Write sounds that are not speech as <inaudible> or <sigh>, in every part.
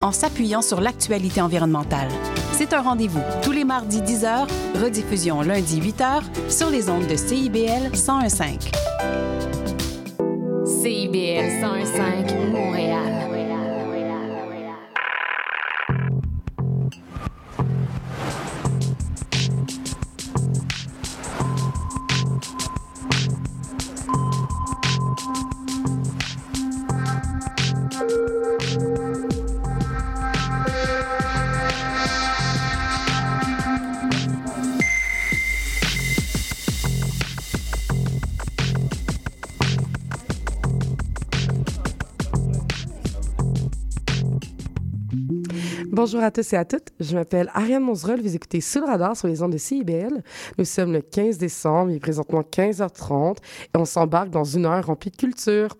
en s'appuyant sur l'actualité environnementale. C'est un rendez-vous tous les mardis 10h, rediffusion lundi 8h sur les ondes de CIBL 101.5. CIBL 101.5 Montréal. Bonjour à tous et à toutes. Je m'appelle Ariane Monzerol. Vous écoutez Sous le radar sur les ondes de CIBL. Nous sommes le 15 décembre, il est présentement 15h30 et on s'embarque dans une heure remplie de culture.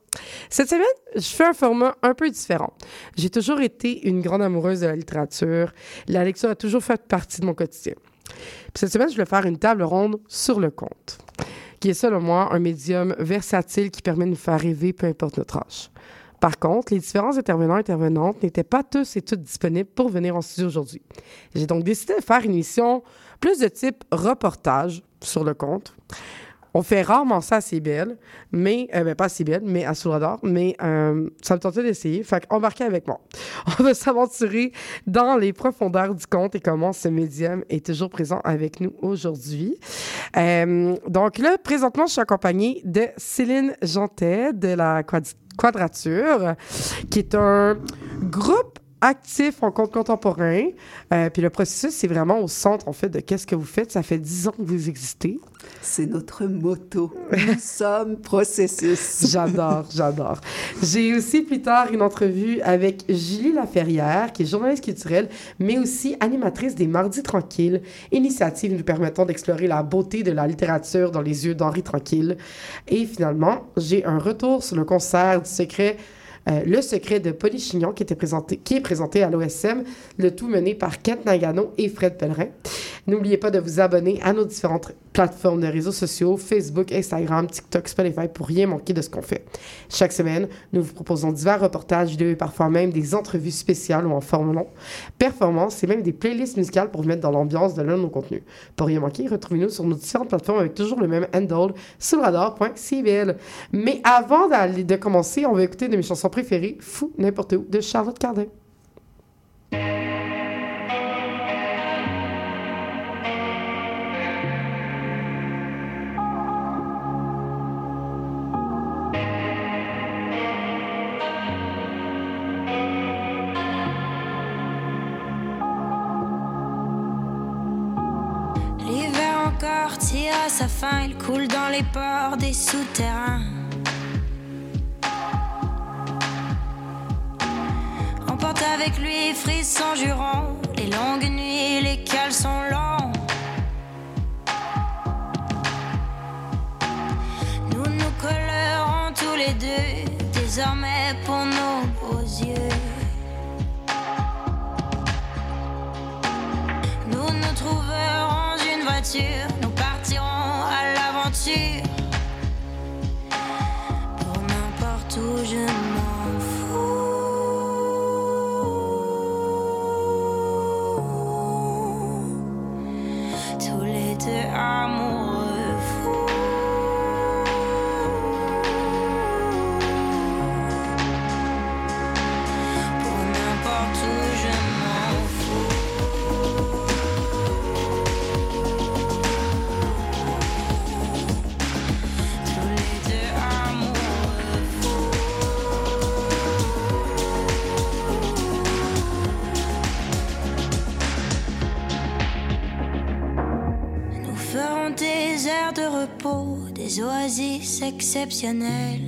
Cette semaine, je fais un format un peu différent. J'ai toujours été une grande amoureuse de la littérature. La lecture a toujours fait partie de mon quotidien. cette semaine, je vais faire une table ronde sur le conte, qui est selon moi un médium versatile qui permet de nous faire rêver peu importe notre âge. Par contre, les différents intervenants et intervenantes n'étaient pas tous et toutes disponibles pour venir en studio aujourd'hui. J'ai donc décidé de faire une émission plus de type reportage sur le compte. On fait rarement ça à CBL, mais, euh, ben, pas à CBL, mais à Sourador, mais euh, ça me tentait d'essayer. Fait embarquez avec moi. <laughs> On va s'aventurer dans les profondeurs du conte et comment ce médium est toujours présent avec nous aujourd'hui. Euh, donc là, présentement, je suis accompagnée de Céline Jantet de la Quadrature, qui est un groupe actif en compte contemporain. Euh, puis le processus, c'est vraiment au centre, en fait, de qu'est-ce que vous faites. Ça fait dix ans que vous existez. C'est notre motto. Nous <laughs> sommes processus. j'adore, j'adore. J'ai aussi plus tard une entrevue avec Julie Laferrière, qui est journaliste culturelle, mais aussi animatrice des Mardis Tranquilles, initiative nous permettant d'explorer la beauté de la littérature dans les yeux d'Henri Tranquille. Et finalement, j'ai un retour sur le concert du secret euh, le secret de Polychignon qui, était présenté, qui est présenté à l'OSM, le tout mené par Kent Nagano et Fred Pellerin. N'oubliez pas de vous abonner à nos différentes plateformes de réseaux sociaux, Facebook, Instagram, TikTok, Spotify, pour rien manquer de ce qu'on fait. Chaque semaine, nous vous proposons divers reportages vidéo et parfois même des entrevues spéciales ou en forme long, performances et même des playlists musicales pour vous mettre dans l'ambiance de l'un de nos contenus. Pour rien manquer, retrouvez-nous sur nos différentes plateformes avec toujours le même handle, radar.cbl. Mais avant de commencer, on va écouter une de mes chansons préférées, Fou n'importe où, de Charlotte Cardin. À sa fin, il coule dans les ports des souterrains. Emporte avec lui frissons jurons, les longues nuits, les caleçons longs. Nous nous collerons tous les deux, désormais pour nos beaux yeux. Nous nous trouverons une voiture oasis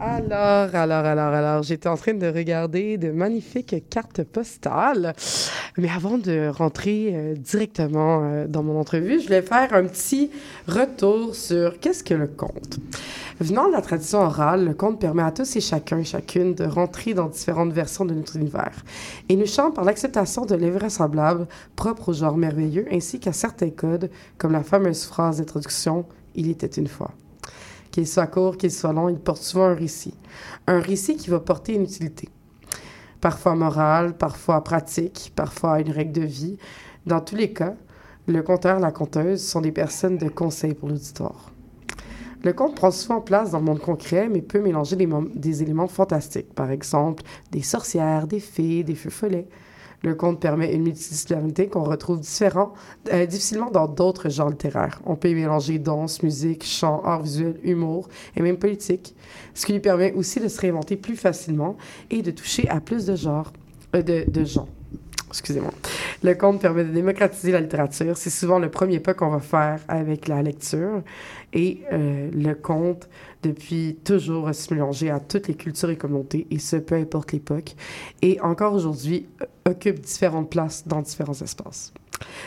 Alors, alors, alors, alors, j'étais en train de regarder de magnifiques cartes postales. Mais avant de rentrer euh, directement euh, dans mon entrevue, je vais faire un petit retour sur qu'est-ce que le conte. Venant de la tradition orale, le conte permet à tous et chacun, chacune, de rentrer dans différentes versions de notre univers. Et nous chante par l'acceptation de l'invraisemblable propre au genre merveilleux, ainsi qu'à certains codes, comme la fameuse phrase d'introduction « Il était une fois ». Qu'il soit court, qu'il soit long, il porte souvent un récit. Un récit qui va porter une utilité. Parfois morale, parfois pratique, parfois une règle de vie. Dans tous les cas, le conteur, la conteuse sont des personnes de conseil pour l'auditoire. Le conte prend souvent place dans le monde concret, mais peut mélanger des, éléments fantastiques. Par exemple, des sorcières, des fées, des feux follets. Le conte permet une multidisciplinarité qu'on retrouve euh, difficilement dans d'autres genres littéraires. On peut y mélanger danse, musique, chant, art visuel, humour et même politique, ce qui lui permet aussi de se réinventer plus facilement et de toucher à plus de genres, euh, de gens. Excusez-moi. Le conte permet de démocratiser la littérature. C'est souvent le premier pas qu'on va faire avec la lecture. Et euh, le conte, depuis toujours, va se mélanger à toutes les cultures et communautés, et ce, peu importe l'époque. Et encore aujourd'hui, occupe différentes places dans différents espaces.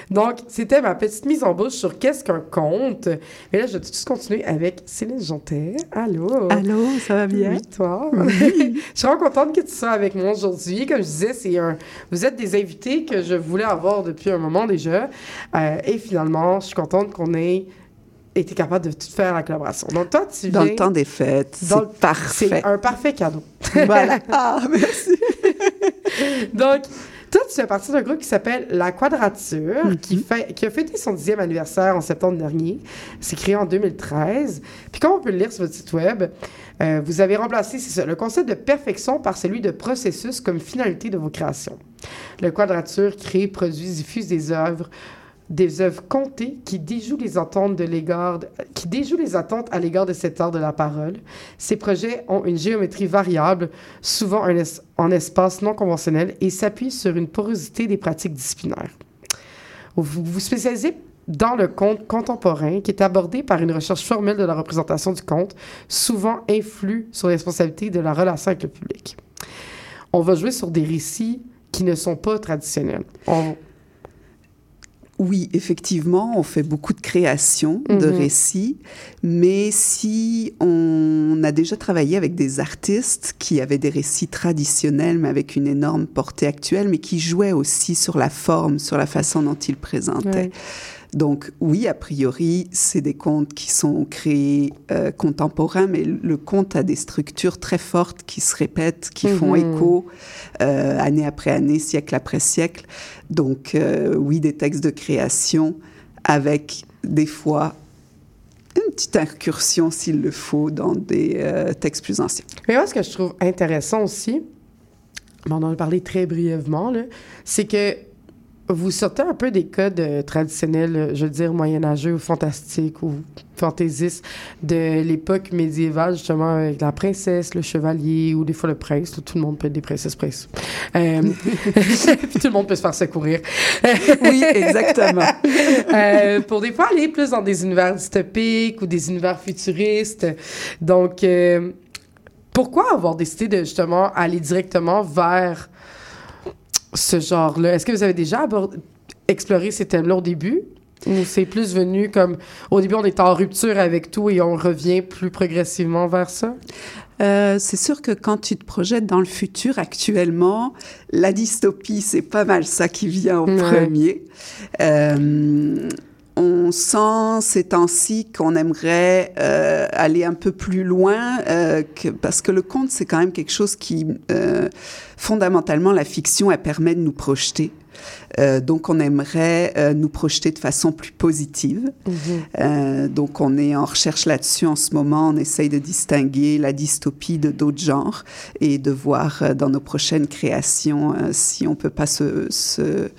Donc, c'était ma petite mise en bouche sur qu'est-ce qu'un conte. Mais là, je vais tout de suite continuer avec Céline Jontet. Allô? Allô, ça va bien? Oui, toi? <laughs> je suis vraiment contente que tu sois avec moi aujourd'hui. Comme je disais, c'est un... vous êtes des invités que je voulais avoir depuis un moment déjà. Euh, et finalement, je suis contente qu'on ait été capable de tout faire la collaboration. Donc, toi, tu Dans viens... le temps des fêtes, c'est parfait. C'est un parfait cadeau. <laughs> Voilà. <laughs> ah, merci. <laughs> Donc, toi, tu fais partie d'un groupe qui s'appelle La Quadrature, qui, fait, qui a fêté son dixième anniversaire en septembre dernier. C'est créé en 2013. Puis comme on peut le lire sur votre site web, euh, vous avez remplacé ça, le concept de perfection par celui de processus comme finalité de vos créations. Le Quadrature crée, produit, diffuse des œuvres des œuvres comptées qui déjouent les attentes à l'égard de cet art de la parole. Ces projets ont une géométrie variable, souvent en espace non conventionnel, et s'appuient sur une porosité des pratiques disciplinaires. Vous vous spécialisez dans le conte contemporain, qui est abordé par une recherche formelle de la représentation du conte, souvent influe sur les responsabilités de la relation avec le public. On va jouer sur des récits qui ne sont pas traditionnels. On- Oui, effectivement, on fait beaucoup de créations de Mhm. récits, mais si on a déjà travaillé avec des artistes qui avaient des récits traditionnels, mais avec une énorme portée actuelle, mais qui jouaient aussi sur la forme, sur la façon dont ils présentaient. Ouais. Donc oui, a priori, c'est des contes qui sont créés euh, contemporains, mais le conte a des structures très fortes qui se répètent, qui font Mhm. écho euh, année après année, siècle après siècle. Donc euh, oui, des textes de création avec des fois une petite incursion, s'il le faut, dans des textes plus anciens. Mais moi, ce que je trouve intéressant aussi, on en a parlé très brièvement, c'est que vous sortez un peu des codes euh, traditionnels, euh, je veux dire, moyenâgeux ou fantastiques ou fantaisistes de l'époque médiévale, justement, avec la princesse, le chevalier ou des fois le prince. tout le monde peut être des princesses princes. Euh, <laughs> puis tout le monde peut se faire secourir. Oui, exactement. <laughs> Euh, pour des fois aller plus dans des univers dystopiques ou des univers futuristes. Donc, euh, pourquoi avoir décidé de justement aller directement vers ce genre-là? Est-ce que vous avez déjà abordé- exploré ces thèmes-là au début? Ou c'est plus venu comme au début on est en rupture avec tout et on revient plus progressivement vers ça? Euh, c'est sûr que quand tu te projettes dans le futur actuellement, la dystopie, c'est pas mal ça qui vient Ouais. premier. Euh, on sent ces temps-ci qu'on aimerait euh, aller un peu plus loin, euh, que, parce que le conte, c'est quand même quelque chose qui, euh, fondamentalement, la fiction, elle permet de nous projeter. Donc, on aimerait nous projeter de façon plus positive. Euh, donc, on est en recherche là-dessus en ce moment. On essaye de distinguer la dystopie de d'autres genres et de voir dans nos prochaines créations si on peut pas se, se,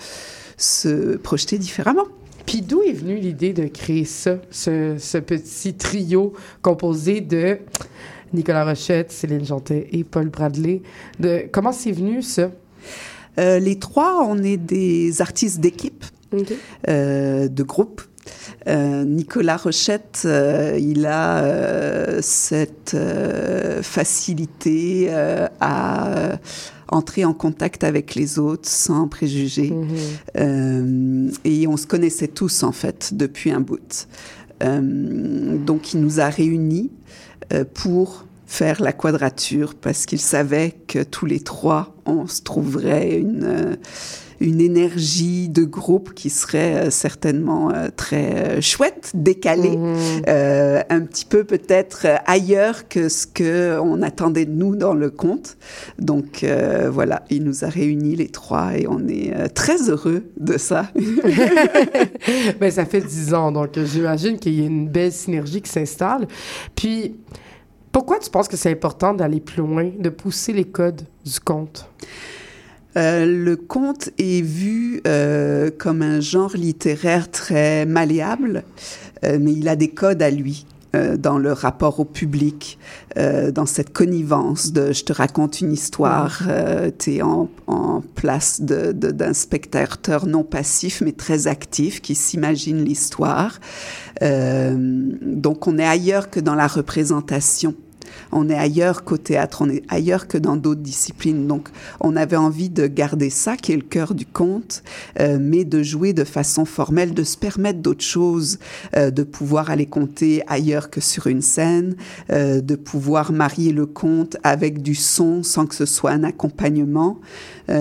se projeter différemment. Puis d'où est venue l'idée de créer ça, ce, ce petit trio composé de Nicolas Rochette, Céline Jantet et Paul Bradley? De, comment c'est venu ça? Euh, les trois, on est des artistes d'équipe. Euh, de groupe. Euh, Nicolas Rochette, euh, il a euh, cette facilité à entrer en contact avec les autres sans préjugés. Mhm. Euh, et on se connaissait tous, en fait, depuis un bout. Euh, donc, il nous a réunis euh, pour faire la quadrature parce qu'il savait que tous les trois, on se trouverait une, euh, une énergie de groupe qui serait euh, certainement euh, très euh, chouette, décalée, Mhm. euh, un petit peu peut-être ailleurs que ce que on attendait de nous dans le conte. Donc euh, voilà, il nous a réunis les trois et on est très heureux de ça. <laughs> ben, ça fait dix ans, donc j'imagine qu'il y a une belle synergie qui s'installe. Puis, pourquoi tu penses que c'est important d'aller plus loin, de pousser les codes du conte? Euh, le conte est vu euh, comme un genre littéraire très malléable, euh, mais il a des codes à lui. euh, dans le rapport au public, euh, dans cette connivence de je te raconte une histoire, euh, tu es en, en place de- de- d'un spectateur non passif mais très actif qui s'imagine l'histoire. Euh, donc on est ailleurs que dans la représentation. On est ailleurs qu'au théâtre, on est ailleurs que dans d'autres disciplines. Donc, on avait envie de garder ça, qui est le cœur du conte, euh, mais de jouer de façon formelle, de se permettre d'autres choses, euh, de pouvoir aller compter ailleurs que sur une scène, euh, de pouvoir marier le conte avec du son sans que ce soit un accompagnement.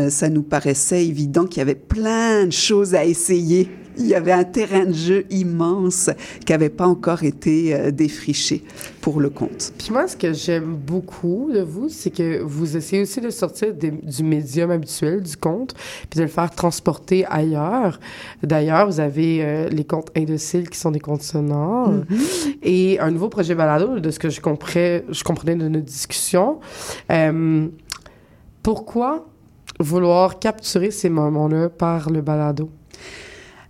Ça nous paraissait évident qu'il y avait plein de choses à essayer. Il y avait un terrain de jeu immense qui n'avait pas encore été euh, défriché pour le conte. Puis moi, ce que j'aime beaucoup de vous, c'est que vous essayez aussi de sortir des- du médium habituel, du conte, puis de le faire transporter ailleurs. D'ailleurs, vous avez euh, les contes indociles qui sont des contes sonores et un nouveau projet balado, de ce que je comprenais, je comprenais de notre discussion. Euh, pourquoi vouloir capturer ces moments-là par le balado?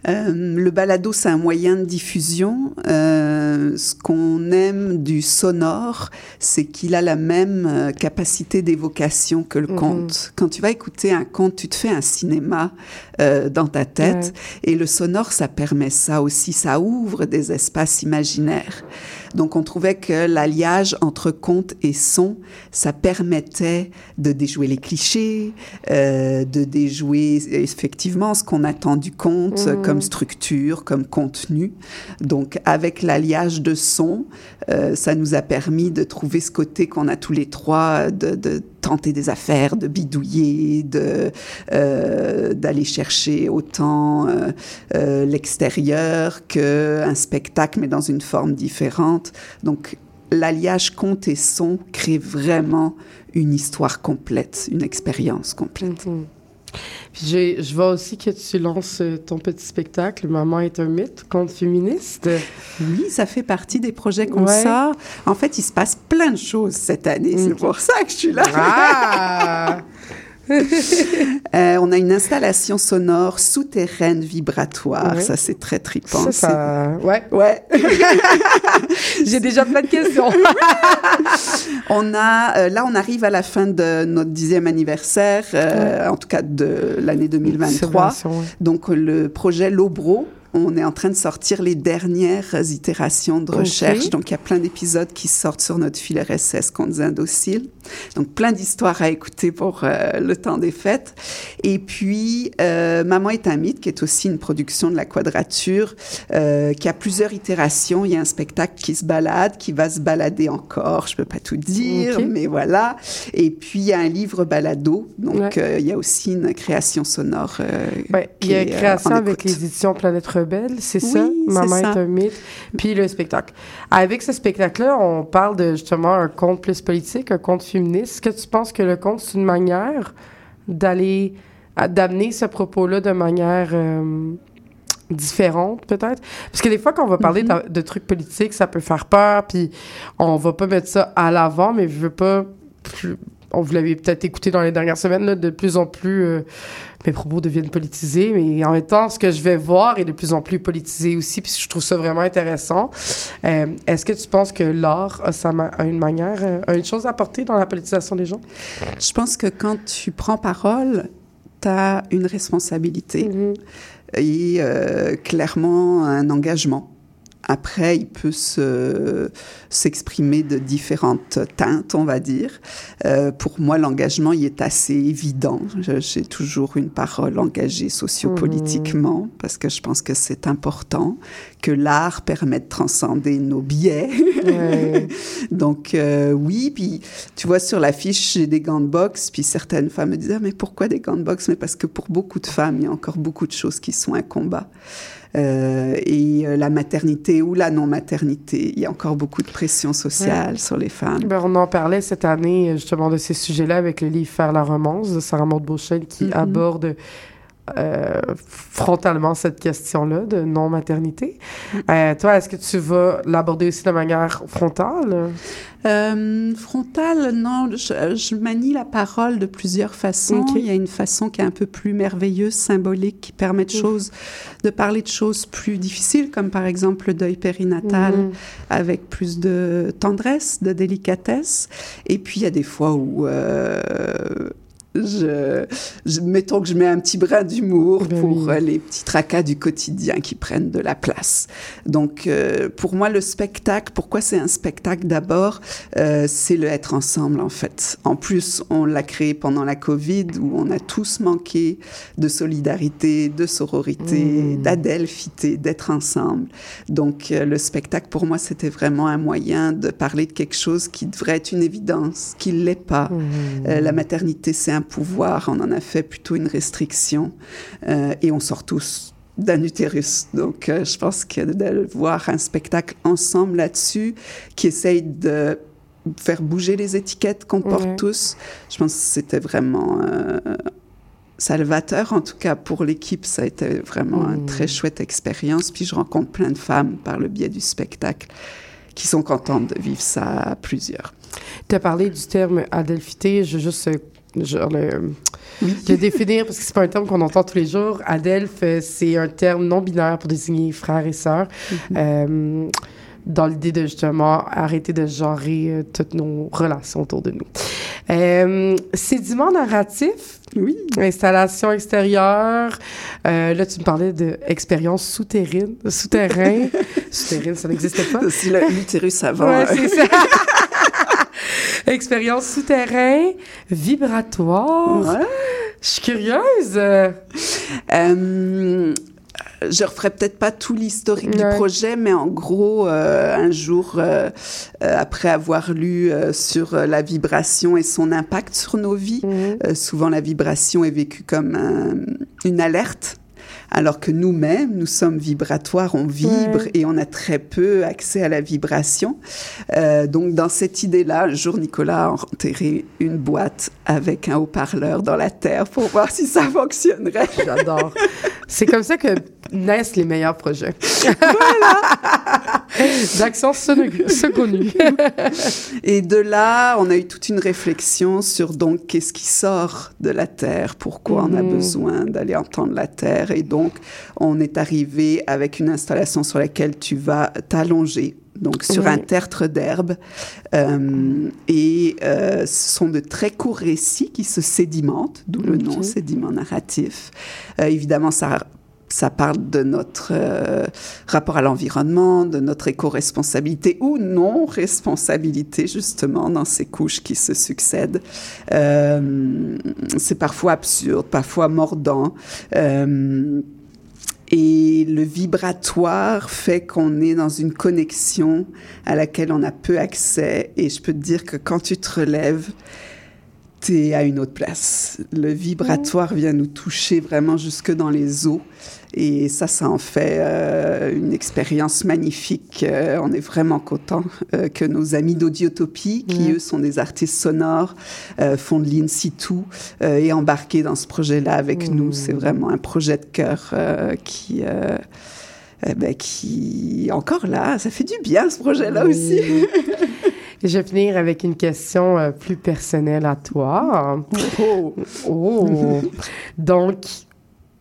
Euh, le balado, c'est un moyen de diffusion. Euh, ce qu'on aime du sonore, c'est qu'il a la même euh, capacité d'évocation que le Mhm. conte. Quand tu vas écouter un conte, tu te fais un cinéma euh, dans ta tête. Et le sonore, ça permet ça aussi. Ça ouvre des espaces imaginaires. Donc, on trouvait que l'alliage entre conte et son, ça permettait de déjouer les clichés, euh, de déjouer effectivement ce qu'on attend du conte Mhm. comme structure, comme contenu. Donc, avec l'alliage de son, euh, ça nous a permis de trouver ce côté qu'on a tous les trois, de, de tenter des affaires, de bidouiller, de euh, d'aller chercher autant euh, euh, l'extérieur que un spectacle, mais dans une forme différente. Donc, l'alliage conte et son crée vraiment une histoire complète, une expérience complète. Mhm. Puis je vois aussi que tu lances euh, ton petit spectacle, Maman est un mythe, conte féministe. Oui, ça fait partie des projets qu'on Ouais. sort. En fait, il se passe plein de choses cette année. C'est Ok. pour ça que je suis là. Ah! <laughs> <laughs> Euh, on a une installation sonore souterraine vibratoire. Ouais. Ça, c'est très trippant. Ça, ça... Ouais, Ouais. <laughs> j'ai déjà plein de questions. <laughs> On a, euh, là, on arrive à la fin de notre dixième anniversaire, euh, en tout cas de l'année 2023. Célébration, ouais. Donc, le projet Lobro, on est en train de sortir les dernières itérations de recherche. Donc, il y a plein d'épisodes qui sortent sur notre fil RSS Contes Indociles. Donc, plein d'histoires à écouter pour euh, le temps des fêtes. Et puis, euh, Maman est un mythe, qui est aussi une production de la Quadrature, euh, qui a plusieurs itérations. Il y a un spectacle qui se balade, qui va se balader encore. Je peux pas tout dire, mais voilà. Et puis, il y a un livre balado. Donc, Ouais. il y a aussi une création sonore. Ouais, il qui y a est, euh, création avec les éditions Planète Rebelle, c'est Oui, ça? Maman ça. est un mythe. Puis le spectacle. Avec ce spectacle-là, on parle de justement un conte plus politique, un conte féministe. Est-ce que tu penses que le conte, c'est une manière d'aller, d'amener ce propos-là de manière euh, différente, peut-être? Parce que des fois, quand on va parler Mm-hmm. de, de trucs politiques, ça peut faire peur, puis on va pas mettre ça à l'avant, mais je veux pas... plus- on vous l'avez peut-être écouté dans les dernières semaines, là, de plus en plus, euh, mes propos deviennent politisés, mais en même temps, ce que je vais voir est de plus en plus politisé aussi, puis je trouve ça vraiment intéressant. Euh, Est-ce que tu penses que l'art a, sa a une manière, euh, a une chose à apporter dans la politisation des gens? Je pense que quand tu prends parole, tu as une responsabilité. Mhm. et euh, clairement un engagement. Après, il peut se, s'exprimer de différentes teintes, on va dire. Euh, pour moi, l'engagement, il est assez évident. J'ai toujours une parole engagée sociopolitiquement parce que je pense que c'est important que l'art permet de transcender nos biais. Ouais. <laughs> Donc euh, oui, puis tu vois sur l'affiche j'ai des gants de boxe, puis certaines femmes me disent ah, mais pourquoi des gants de boxe? Mais parce que pour beaucoup de femmes il y a encore beaucoup de choses qui sont un combat. Euh, et euh, la maternité ou la non maternité, il y a encore beaucoup de pression sociale sur les femmes. Ben, on en parlait cette année, justement, de ces sujets-là avec le livre Faire la romance de Sarah Maud Beauchesne qui Mhm. aborde euh, frontalement cette question-là de non-maternité. Euh, toi, est-ce que tu vas l'aborder aussi de manière frontale? Euh, frontale, non, je, je manie la parole de plusieurs façons. Il y a une façon qui est un peu plus merveilleuse, symbolique, qui permet de, choses, de parler de choses plus difficiles, comme par exemple le deuil périnatal, Mhm. avec plus de tendresse, de délicatesse. Et puis il y a des fois où euh, je, je- mettons que je mets un petit brin d'humour Ben pour oui. euh, les petits tracas du quotidien qui prennent de la place. Donc euh, pour moi le spectacle, pourquoi c'est un spectacle d'abord, euh, c'est le être ensemble en fait. En plus on l'a créé pendant la Covid où on a tous manqué de solidarité, de sororité, Mmh. d'adelphité, d'être ensemble. Donc euh, le spectacle pour moi c'était vraiment un moyen de parler de quelque chose qui devrait être une évidence, qui l'est pas. Euh, la maternité, c'est un pouvoir. On en a fait plutôt une restriction. Euh, et on sort tous d'un utérus. Donc, euh, je pense que de voir un spectacle ensemble là-dessus, qui essaye de faire bouger les étiquettes qu'on porte tous, je pense que c'était vraiment euh, salvateur. En tout cas, pour l'équipe, ça a été vraiment une très chouette expérience. Puis je rencontre plein de femmes par le biais du spectacle qui sont contentes de vivre ça à plusieurs. Tu as parlé du terme adelphité. Je veux juste genre, le, Oui. le définir parce que c'est pas un terme qu'on entend tous les jours. Adelph, euh, c'est un terme non binaire pour désigner frères et sœurs. Euh, dans l'idée de justement arrêter de genrer euh, toutes nos relations autour de nous. Euh, sédiment narratif, Oui. installation extérieure. Euh, là, tu me parlais d'expérience souterraine, souterrain. <laughs> souterraine, ça n'existait pas. C'est l'utérus avant. Ouais, c'est ça. <laughs> Expérience souterrain, vibratoire. Ouais. Je suis curieuse. Euh, je referai peut-être pas tout l'historique Ouais. du projet, mais en gros, euh, un jour, euh, euh, après avoir lu sur la vibration et son impact sur nos vies, Mhm. souvent la vibration est vécue comme un- une alerte. Alors que nous-mêmes, nous sommes vibratoires, on vibre Ouais. et on a très peu accès à la vibration. Euh, donc, dans cette idée-là, un jour, Nicolas a enterré une boîte avec un haut-parleur dans la terre pour voir si ça fonctionnerait. J'adore. C'est comme ça que naissent les meilleurs projets. Voilà. D'action seconue. Et de là, on a eu toute une réflexion sur donc qu'est-ce qui sort de la terre, pourquoi on a Mhm. besoin d'aller entendre la terre. Et donc, on est arrivé avec une installation sur laquelle tu vas t'allonger. Donc, sur Oui. un tertre d'herbe. Euh, et euh, ce sont de très courts récits qui se sédimentent, d'où le nom sédiment narratif. Euh, évidemment, ça ça parle de notre euh, rapport à l'environnement, de notre éco-responsabilité ou non-responsabilité, justement, dans ces couches qui se succèdent. Euh, c'est parfois absurde, parfois mordant. Euh, et le vibratoire fait qu'on est dans une connexion à laquelle on a peu accès. Et je peux te dire que quand tu te relèves, t'es à une autre place. Le vibratoire vient nous toucher vraiment jusque dans les os. Et ça, ça en fait euh, une expérience magnifique. Euh, on est vraiment content euh, que nos amis d'Audiotopie, qui eux sont des artistes sonores, euh, font de l'in situ euh, et embarqués dans ce projet-là avec Mmh. nous. C'est vraiment un projet de cœur euh, qui... euh, eh ben, qui encore là, ça fait du bien ce projet-là aussi. <laughs> Et je vais finir avec une question euh, plus personnelle à toi. Oh. Oh. Donc,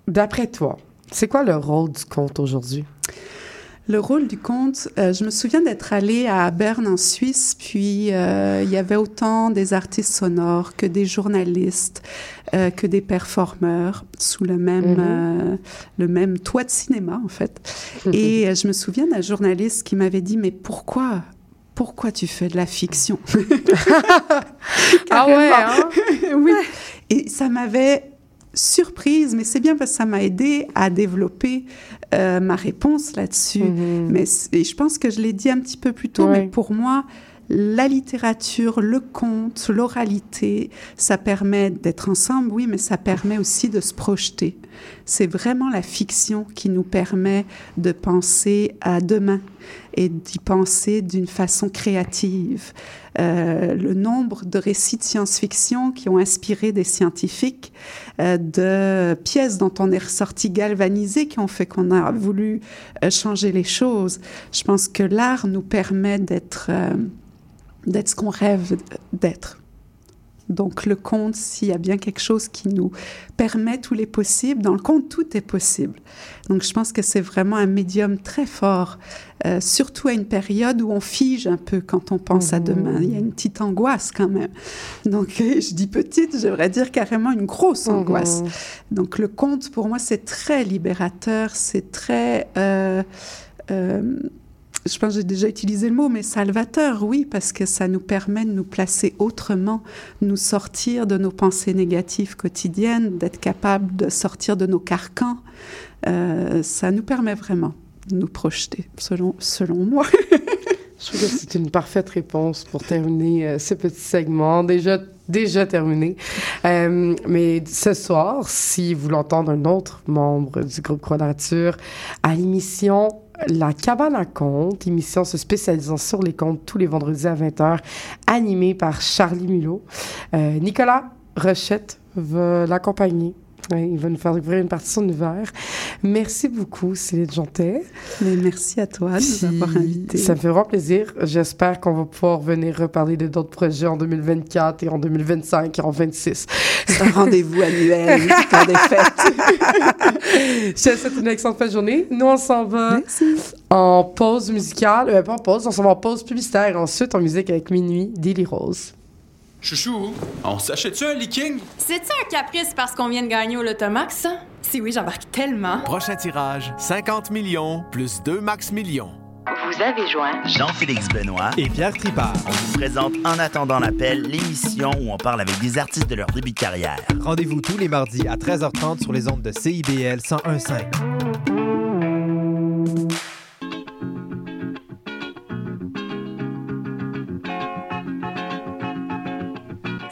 d'après toi, c'est quoi le rôle du conte aujourd'hui? Le rôle du conte, euh, je me souviens d'être allée à Berne en Suisse, puis euh, il y avait autant des artistes sonores que des journalistes, euh, que des performeurs sous le même, Mhm. le même toit de cinéma en fait. Et euh, je me souviens d'un journaliste qui m'avait dit mais pourquoi pourquoi tu fais de la fiction <laughs> Ah ouais, hein? <laughs> oui. Et ça m'avait surprise, mais c'est bien parce que ça m'a aidé à développer euh, ma réponse là-dessus. Mhm. Mais et je pense que je l'ai dit un petit peu plus tôt, mais pour moi, la littérature, le conte, l'oralité, ça permet d'être ensemble, oui, mais ça permet aussi de se projeter. C'est vraiment la fiction qui nous permet de penser à demain et d'y penser d'une façon créative. Euh, le nombre de récits de science-fiction qui ont inspiré des scientifiques, euh, de pièces dont on est ressorti galvanisé, qui ont fait qu'on a voulu euh, changer les choses. Je pense que l'art nous permet d'être d'être ce qu'on rêve d'être. Donc le conte, s'il y a bien quelque chose qui nous permet tous les possibles, dans le conte, tout est possible. Donc je pense que c'est vraiment un médium très fort, euh, surtout à une période où on fige un peu quand on pense à demain. Il y a une petite angoisse quand même. Donc euh, je dis petite, j'aimerais dire carrément une grosse angoisse. Mhm. Donc le conte, pour moi, c'est très libérateur, c'est très... euh, euh, je pense que j'ai déjà utilisé le mot, mais salvateur, oui, parce que ça nous permet de nous placer autrement, nous sortir de nos pensées négatives quotidiennes, d'être capable de sortir de nos carcans. Euh, ça nous permet vraiment de nous projeter, selon, selon moi. <laughs> Je trouve que c'est une parfaite réponse pour terminer euh, ce petit segment, déjà, déjà terminé. Euh, mais ce soir, si vous l'entendez un autre membre du groupe Quadrature, à l'émission La Cabane à contes, émission se spécialisant sur les contes tous les vendredis à 20h, animée par Charlie Mulot. Euh, Nicolas Rochette va l'accompagner. Ouais, il va nous faire découvrir une partie de son univers. Merci beaucoup, Céline Jontet. Mais merci à toi de nous avoir invités. Ça me fait vraiment plaisir. J'espère qu'on va pouvoir venir reparler de d'autres projets en 2024 et en 2025 et en 26. C'est un rendez-vous annuel, temps des fêtes. Je te souhaite une excellente fin de journée. Nous, on s'en va Merci. en pause musicale. Euh, pas en pause, on s'en va en pause publicitaire. Ensuite, en musique avec Minuit, Daily Rose. Chouchou, on s'achète-tu un leaking? C'est-tu un caprice parce qu'on vient de gagner au Lotomax, ça? Si oui, j'embarque tellement. Prochain tirage, 50 millions plus 2 max millions. Vous avez joint Jean-Félix Benoît. Et Pierre Tripart. On vous présente En attendant l'appel, l'émission où on parle avec des artistes de leur début de carrière. Rendez-vous tous les mardis à 13h30 sur les ondes de CIBL 101.5.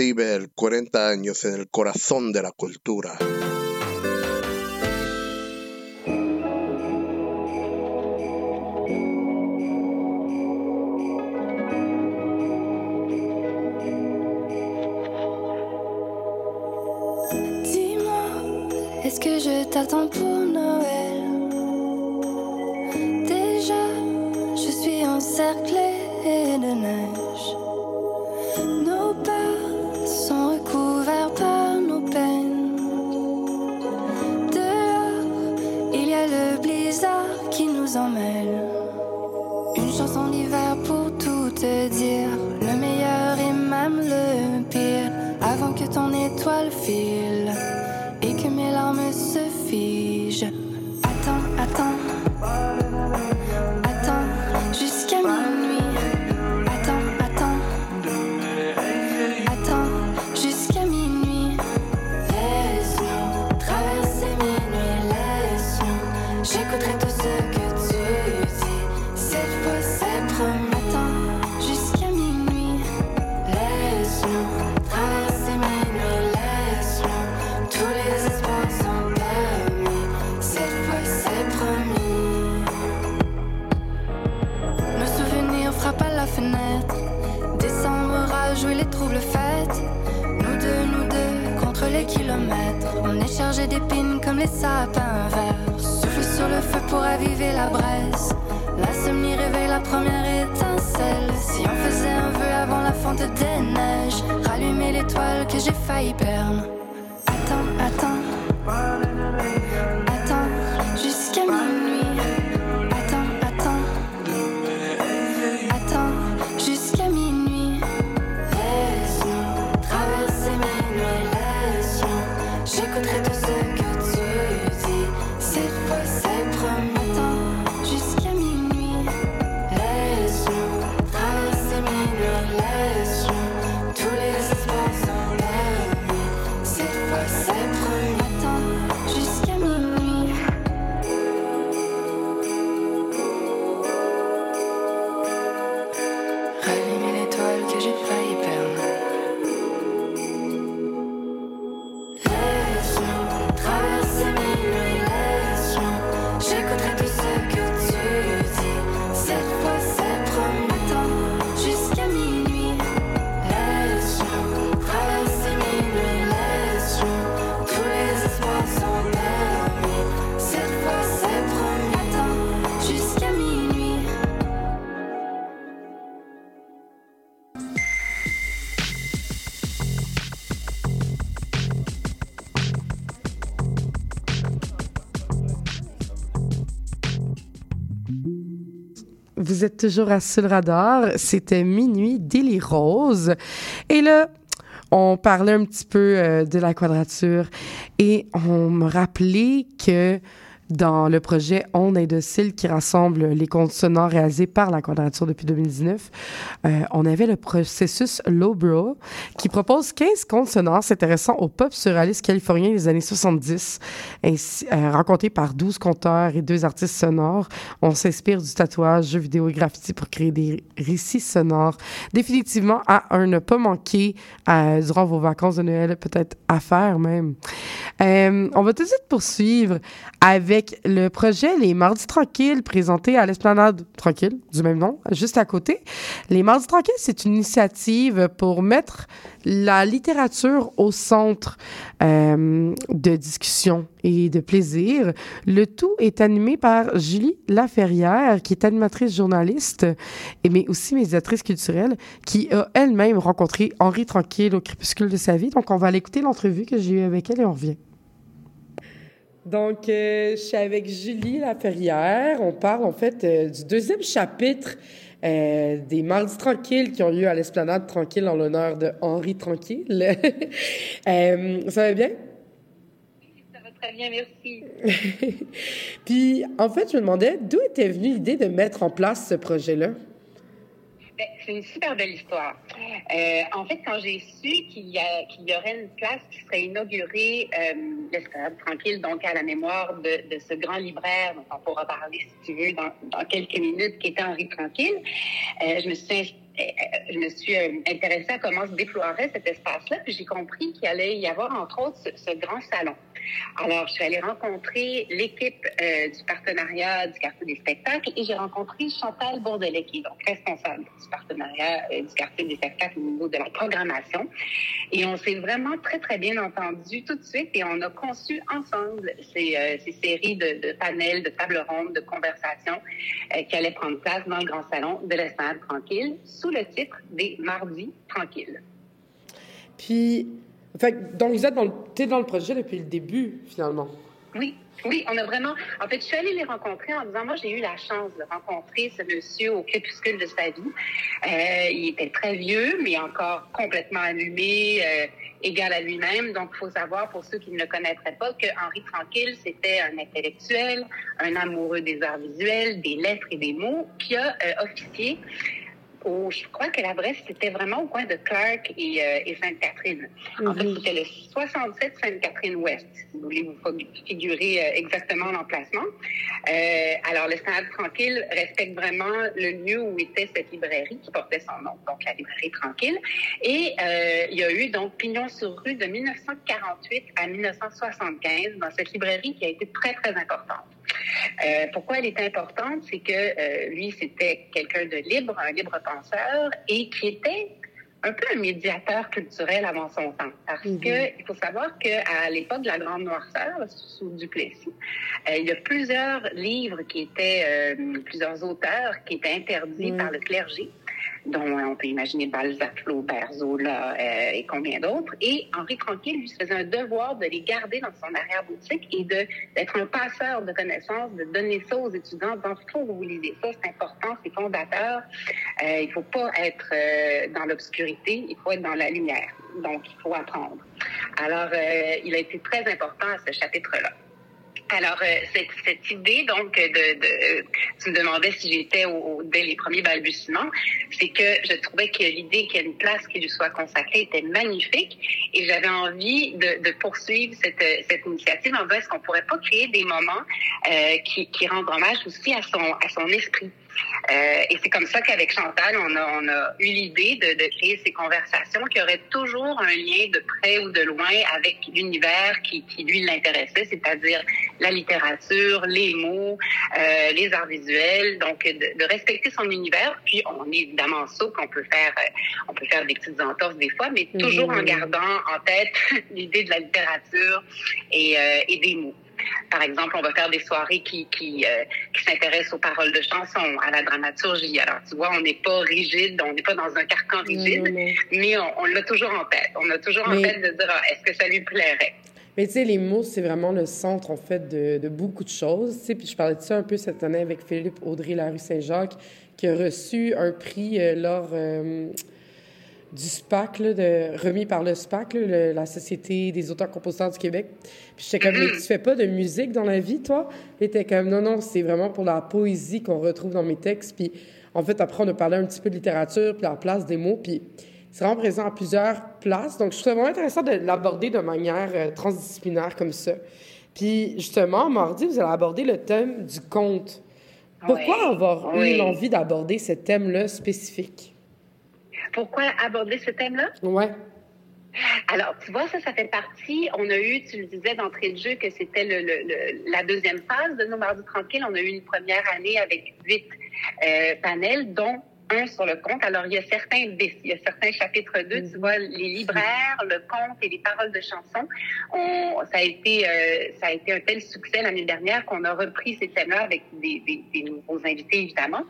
CIBEL, 40 años en el corazón de la cultura. Dis-moi, est-ce que je t'attends pour des neiges, rallumer l'étoile que j'ai failli perdre. Vous êtes toujours à Sur le Radar. C'était Minuit d'Élie Rose. Et là, on parlait un petit peu euh, de la quadrature et on me rappelait que dans le projet Onde Indocile qui rassemble les comptes sonores réalisés par la Quadrature depuis 2019, euh, on avait le processus Lowbrow qui propose 15 comptes sonores s'intéressant au pop surréaliste californien des années 70, ainsi, euh, par 12 conteurs et deux artistes sonores. On s'inspire du tatouage, jeux vidéo et graffiti pour créer des récits sonores. Définitivement à un ne pas manquer euh, durant vos vacances de Noël, peut-être à faire même. On va tout de suite poursuivre avec le projet Les Mardis Tranquilles, présenté à l'Esplanade Tranquille, du même nom, juste à côté. Les Mardis Tranquilles, c'est une initiative pour mettre la littérature au centre euh, de discussion et de plaisir. Le tout est animé par Julie Laferrière, qui est animatrice journaliste, mais aussi médiatrice culturelle, qui a elle-même rencontré Henri Tranquille au crépuscule de sa vie. Donc, on va aller écouter l'entrevue que j'ai eue avec elle et on revient. Donc, euh, je suis avec Julie Laferrière. On parle en fait euh, du deuxième chapitre euh, des Mardis Tranquilles qui ont lieu à l'Esplanade Tranquille en l'honneur de Henri Tranquille. <laughs> Ça va bien? Ça va très bien, merci. <laughs> Puis, en fait, je me demandais d'où était venue l'idée de mettre en place ce projet-là? Ben, C'est une super belle histoire. Euh, en fait, quand j'ai su qu'il y, aurait une place qui serait inaugurée, euh, l'Escalade Tranquille, donc à la mémoire de, ce grand libraire, dont on pourra parler, si tu veux, dans, quelques minutes, qui était Henri Tranquille, euh, je me suis je me suis euh, intéressée à comment se déploierait cet espace-là, puis j'ai compris qu'il allait y avoir, entre autres, ce, grand salon. Alors, je suis allée rencontrer l'équipe euh, du partenariat du quartier des spectacles et j'ai rencontré Chantal Bourdelet, qui est donc responsable du partenariat euh, du quartier des spectacles au niveau de la programmation. Et on s'est vraiment très, très bien entendu tout de suite et on a conçu ensemble ces, séries de, panels, de tables rondes, de conversations qui allaient prendre place dans le grand salon de l'Esplanade Tranquille le titre des Mardis Tranquilles. Puis, fait, donc, vous êtes dans le, dans le projet depuis le début, finalement. Oui, oui, on a vraiment. En fait, je suis allée les rencontrer en disant, moi, j'ai eu la chance de rencontrer ce monsieur au crépuscule de sa vie. Euh, il était très vieux, mais encore complètement allumé, euh, égal à lui-même. Donc, il faut savoir, pour ceux qui ne le connaîtraient pas, que Henri Tranquille, c'était un intellectuel, un amoureux des arts visuels, des lettres et des mots, qui a euh, officié au, je crois que l'adresse, c'était vraiment au coin de Clark et, euh, et Sainte-Catherine. En fait, c'était le 67 Sainte-Catherine-Ouest, si vous voulez vous fi- figurer euh, exactement l'emplacement. Euh, alors, le Stade Tranquille respecte vraiment le lieu où était cette librairie qui portait son nom, donc la librairie Tranquille. Et euh, il y a eu donc pignon sur rue de 1948 à 1975 dans cette librairie qui a été très, très importante. Euh, pourquoi elle était importante? C'est que euh, lui, c'était quelqu'un de libre, un libre penseur, et qui était un peu un médiateur culturel avant son temps. Parce Mhm. que il faut savoir qu'à l'époque de la Grande Noirceur, sous Duplessis, euh, il y a plusieurs livres qui étaient, euh, plusieurs auteurs qui étaient interdits Mhm. par le clergé dont euh, on peut imaginer Balzac, Flaubert, Zola euh, et combien d'autres. Et Henri Tranquille, lui, faisait un devoir de les garder dans son arrière-boutique et d'être un passeur de connaissances, de donner ça aux étudiants, dans faut que vous lisez ça, c'est important, c'est fondateur. Euh, il faut pas être euh, dans l'obscurité, il faut être dans la lumière. Donc, il faut apprendre. Alors, il a été très important à ce chapitre-là. Alors, euh, cette, idée, donc, de, de, tu me demandais si j'étais au, dès les premiers balbutiements, c'est que je trouvais que l'idée qu'il y ait une place qui lui soit consacrée était magnifique et j'avais envie de, de poursuivre cette, cette initiative en disant est-ce qu'on pourrait pas créer des moments euh, qui, qui rendent hommage aussi à son, à son esprit. Euh, et c'est comme ça qu'avec Chantal, on a, on a eu l'idée de, de créer ces conversations qui auraient toujours un lien de près ou de loin avec l'univers qui, qui lui l'intéressait, c'est-à-dire la littérature, les mots, euh, les arts visuels, donc de, de respecter son univers. Puis on est évidemment souple, on peut faire, euh, on peut faire des petites entorses des fois, mais toujours en Mhm. gardant en tête <laughs> l'idée de la littérature et, euh, et des mots. Par exemple, on va faire des soirées qui, qui, euh, qui s'intéressent aux paroles de chansons, à la dramaturgie. Alors, tu vois, on n'est pas rigide, on n'est pas dans un carcan rigide, mais on, on l'a toujours en tête. On a toujours en tête de dire, ah, est-ce que ça lui plairait? Mais tu sais, les mots, c'est vraiment le centre, en fait, de, de beaucoup de choses. Tu sais, puis je parlais de ça un peu cette année avec Philippe Audrey Larue Saint-Jacques, qui a reçu un prix euh, lors euh, du SPAC, là, de, remis par le SPAC, là, le- la Société des auteurs-compositeurs du Québec. Puis j'étais comme, mais tu fais pas de musique dans la vie, toi? Il était comme, non, non, c'est vraiment pour la poésie qu'on retrouve dans mes textes. Puis en fait, après, on a parlé un petit peu de littérature, puis la place des mots, puis c'est vraiment présent à plusieurs places. Donc, je trouve vraiment intéressant de l'aborder de manière euh, transdisciplinaire comme ça. Puis, justement, mardi, vous allez aborder le thème du conte. Pourquoi Oui, avoir oui. eu l'envie d'aborder ce thème-là spécifique? Pourquoi aborder ce thème-là? Ouais. Alors, tu vois, ça, ça fait partie. On a eu, tu le disais d'entrée de jeu, que c'était le, le- le- la deuxième phase de nos Mardis Tranquilles. On a eu une première année avec huit euh, panels, dont un sur le conte. Alors, il y a certains bis, il y a certains chapitres 2, tu vois, les libraires, le conte et les paroles de chansons. On, ça, a été, euh, ça a été un tel succès l'année dernière qu'on a repris ces thèmes-là avec des, des, des nouveaux invités, évidemment.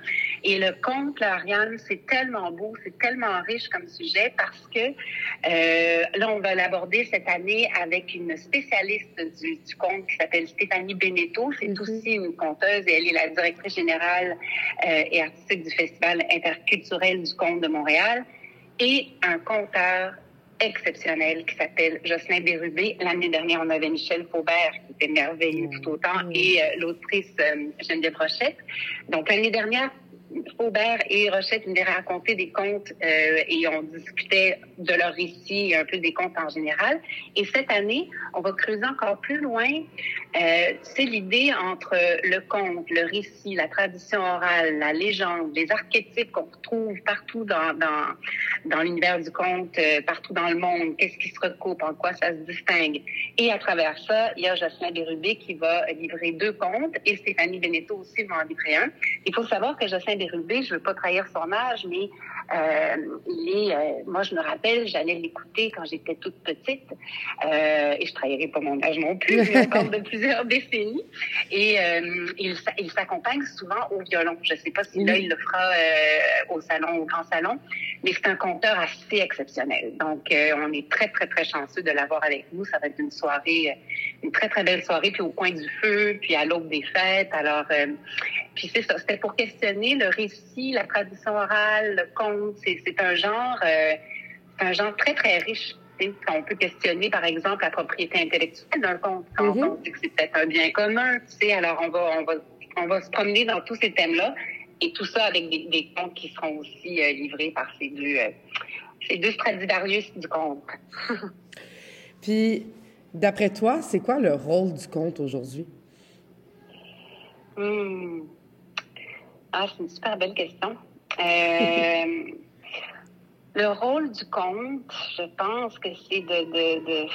Et le conte, là, Ariane, c'est tellement beau, c'est tellement riche comme sujet parce que euh, là, on va l'aborder cette année avec une spécialiste du, du conte qui s'appelle Stéphanie Beneteau. C'est aussi une conteuse et elle est la directrice générale euh, et artistique du Festival interculturel du conte de Montréal. Et un conteur exceptionnel qui s'appelle Jocelyn Bérubé. L'année dernière, on avait Michel Faubert qui était merveilleux tout autant et euh, l'autrice euh, Geneviève Rochette. Donc l'année dernière, Faubert et Rochette venaient raconter des contes euh, et on discutait de leur récit et un peu des contes en général. Et cette année, on va creuser encore plus loin. Euh, c'est l'idée entre le conte, le récit, la tradition orale, la légende, les archétypes qu'on retrouve partout dans, dans, dans l'univers du conte, euh, partout dans le monde. Qu'est-ce qui se recoupe, en quoi ça se distingue? Et à travers ça, il y a Jocelyn Bérubé qui va livrer deux contes et Stéphanie Beneteau aussi va en livrer un. Il faut savoir que Jocelyn Bérubé, je veux pas trahir son âge, mais euh, il est, euh, moi je me rappelle, j'allais l'écouter quand j'étais toute petite, euh, et je trahirai pas mon âge non plus, mais parle de <laughs> plusieurs décennies, et euh, il, il s'accompagne souvent au violon. Je sais pas si là il le fera euh, au salon, au grand salon, mais c'est un conteur assez exceptionnel. Donc euh, on est très très très chanceux de l'avoir avec nous. Ça va être une soirée, une très très belle soirée, puis au coin du feu, puis à l'aube des fêtes. Alors euh, puis c'est ça, c'était pour questionner le récit, la tradition orale, le conte. C'est, c'est un genre, euh, c'est un genre très très riche. On peut questionner, par exemple, la propriété intellectuelle d'un conte. Quand on dit que c'est peut-être un bien commun, tu sais. Alors on va, on va, on va se promener dans tous ces thèmes-là, et tout ça avec des, des contes qui seront aussi euh, livrés par ces deux, euh, ces deux Stradivarius du conte. <laughs> Puis, d'après toi, c'est quoi le rôle du conte aujourd'hui? Hmm. Ah, c'est une super belle question. Euh, le rôle du conte, je pense que c'est de, de, de-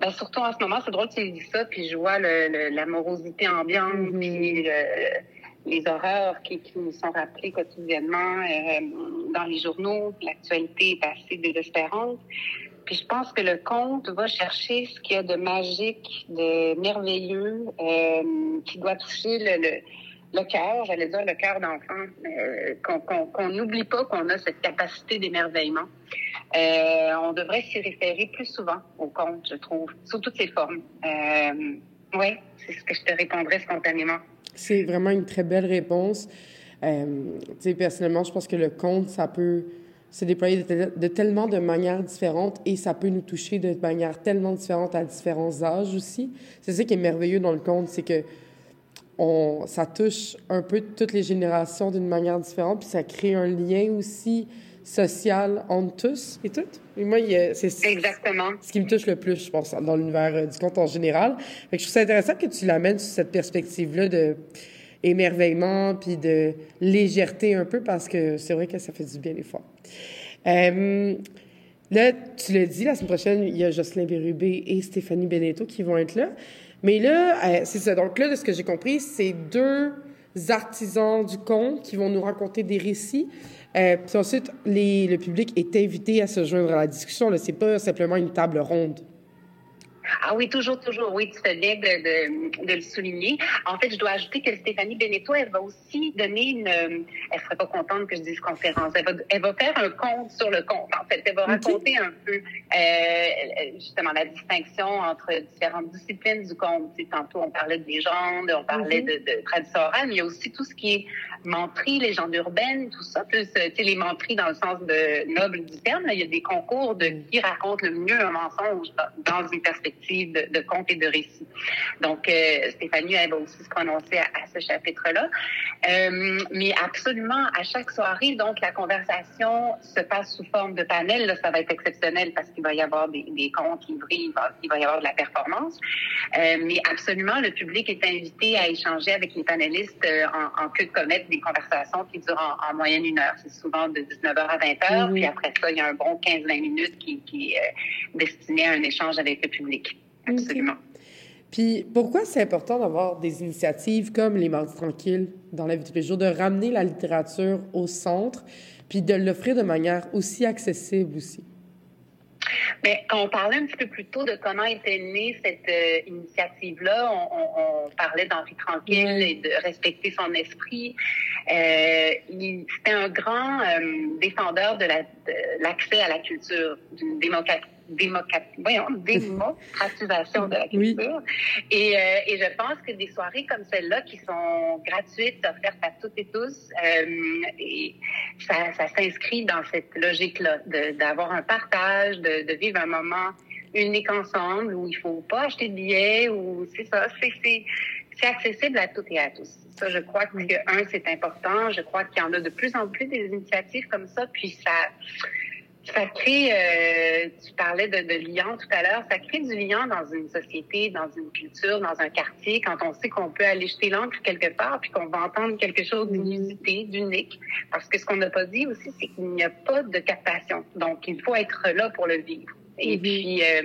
ben, surtout en ce moment, c'est drôle que tu dis ça, puis je vois l'amorosité ambiante, puis le- les horreurs qui, qui nous sont rappelées quotidiennement euh, dans les journaux. L'actualité est assez désespérante. Puis je pense que le conte va chercher ce qu'il y a de magique, de merveilleux, euh, qui doit toucher le, le, le cœur, j'allais dire le cœur d'enfant, euh, qu'on n'oublie pas qu'on a cette capacité d'émerveillement. Euh, on devrait s'y référer plus souvent au conte, je trouve, sous toutes ses formes. Euh, oui, c'est ce que je te répondrais spontanément. C'est vraiment une très belle réponse. Euh, personnellement, je pense que le conte, ça peut se déployer de, de, tellement de manières différentes et ça peut nous toucher de manière tellement différente à différents âges aussi. C'est ça qui est merveilleux dans le conte, c'est que on, ça touche un peu toutes les générations d'une manière différente, puis ça crée un lien aussi social entre tous et toutes. Et moi, c'est Exactement. ce qui me touche le plus, je pense, dans l'univers euh, du conte en général. Fait que je trouve ça intéressant que tu l'amènes sur cette perspective-là de émerveillement puis de légèreté un peu parce que c'est vrai que ça fait du bien des fois. Euh, là, tu l'as dit, la semaine prochaine, il y a Jocelyn Bérubé et Stéphanie Beneteau qui vont être là. Mais là, euh, c'est ça. Donc là, de ce que j'ai compris, c'est deux artisans du conte qui vont nous raconter des récits. Euh, puis ensuite, le public est invité à se joindre à la discussion. Ce n'est pas simplement une table ronde. Ah oui, toujours, toujours. Oui, tu fais bien de, de, de, le souligner. En fait, je dois ajouter que Stéphanie Beneteau, elle va aussi donner une... Elle serait pas contente que je dise conférence. Elle va, elle va faire un compte sur le compte. En fait, elle va raconter un peu euh, justement la distinction entre différentes disciplines du conte. Tu sais, tantôt, on parlait de légende, on parlait mm -hmm. de, de tradition orale, mais il y a aussi tout ce qui est menterie, légende urbaine, tout ça. Plus, tu sais, les menteries dans le sens de noble du terme. Là, il y a des concours de qui raconte le mieux un mensonge dans une perspective de, de conte et de récit. Donc, euh, Stéphanie, elle va aussi se prononcer à, à ce chapitre-là. Euh, mais absolument, à chaque soirée, donc, la conversation se passe sous forme de panel. Là, ça va être exceptionnel parce qu'il va y avoir des, des contes livrés, il va, il va y avoir de la performance. Euh, mais absolument, le public est invité à échanger avec les panélistes en, en queue de comète des conversations qui durent en, en moyenne une heure. C'est souvent de 19h à 20h. Mm -hmm. Puis après ça, il y a un bon 15-20 minutes qui, qui est destiné à un échange avec le public. Absolument. Puis pourquoi c'est important d'avoir des initiatives comme les Mardis Tranquilles dans la vie de tous les jours, de ramener la littérature au centre, puis de l'offrir de manière aussi accessible aussi? Quand on parlait un petit peu plus tôt de comment était née cette euh, initiative-là, on, on, on, parlait d'Henri Tranquille et de respecter son esprit. Euh, C'était un grand euh, défendeur de l'accès la, à la culture, d'une démocratie <laughs> démocratisation de la culture. Oui. Et, euh, et je pense que des soirées comme celle-là, qui sont gratuites, offertes à toutes et tous, euh, et ça, ça s'inscrit dans cette logique-là, d'avoir un partage, de, de, vivre un moment unique ensemble où il faut pas acheter de billets, ou c'est ça, c'est accessible à toutes et à tous. Ça, je crois que, un, c'est important. Je crois qu'il y en a de plus en plus des initiatives comme ça, puis ça ça crée, euh, tu parlais de, de lien tout à l'heure, ça crée du lien dans une société, dans une culture, dans un quartier, quand on sait qu'on peut aller jeter l'encre quelque part, puis qu'on va entendre quelque chose d'inusité, d'unique. Parce que ce qu'on n'a pas dit aussi, c'est qu'il n'y a pas de captation. Donc, il faut être là pour le vivre. Et puis, euh,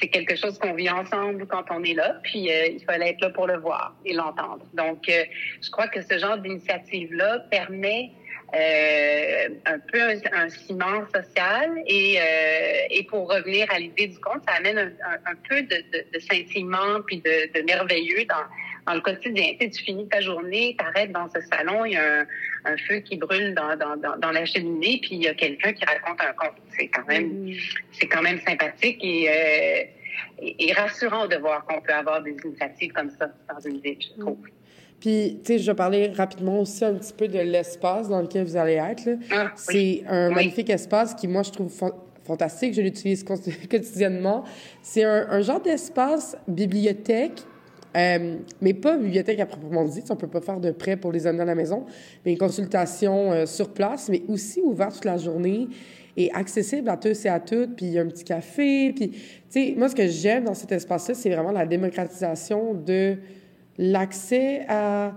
c'est quelque chose qu'on vit ensemble quand on est là, puis euh, il fallait être là pour le voir et l'entendre. Donc, euh, je crois que ce genre d'initiative-là permet euh, un peu un, un, ciment social et, euh, et pour revenir à l'idée du conte, ça amène un, un, un peu de, de, de scintillement puis de, de merveilleux dans, dans le quotidien. Tu, sais, tu finis ta journée, t'arrêtes dans ce salon, il y a un, un feu qui brûle dans, dans, dans, dans, la cheminée, puis il y a quelqu'un qui raconte un conte. C'est quand même, mmh. c'est quand même sympathique et, euh, et, et rassurant de voir qu'on peut avoir des initiatives comme ça dans une ville, je trouve. Puis, tu sais, je vais parler rapidement aussi un petit peu de l'espace dans lequel vous allez être. Ah, c'est un oui. magnifique espace qui, moi, je trouve fantastique. Je l'utilise <laughs> quotidiennement. C'est un, un, genre d'espace bibliothèque, euh, mais pas bibliothèque à proprement dit. On peut pas faire de prêt pour les amener à la maison, mais une consultation euh, sur place, mais aussi ouverte toute la journée et accessible à tous et à toutes. Puis il y a un petit café. Puis, tu sais, moi, ce que j'aime dans cet espace-là, c'est vraiment la démocratisation de l'accès à,